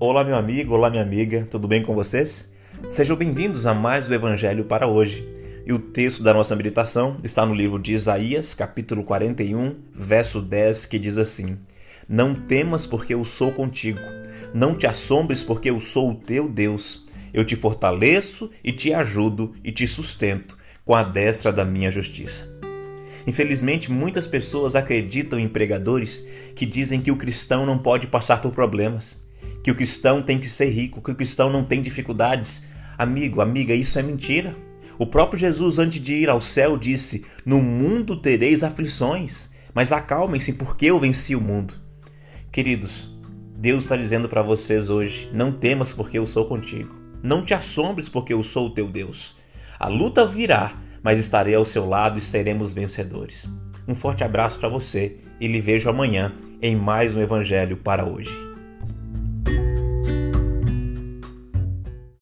Olá, meu amigo, olá, minha amiga, tudo bem com vocês? Sejam bem-vindos a mais do Evangelho para hoje. E o texto da nossa meditação está no livro de Isaías, capítulo 41, verso 10, que diz assim: Não temas, porque eu sou contigo. Não te assombres, porque eu sou o teu Deus. Eu te fortaleço e te ajudo e te sustento com a destra da minha justiça. Infelizmente, muitas pessoas acreditam em pregadores que dizem que o cristão não pode passar por problemas, que o cristão tem que ser rico, que o cristão não tem dificuldades. Amigo, amiga, isso é mentira. O próprio Jesus, antes de ir ao céu, disse: No mundo tereis aflições, mas acalmem-se, porque eu venci o mundo. Queridos, Deus está dizendo para vocês hoje: Não temas, porque eu sou contigo. Não te assombres, porque eu sou o teu Deus. A luta virá, mas estarei ao seu lado e seremos vencedores. Um forte abraço para você e lhe vejo amanhã em mais um Evangelho para hoje.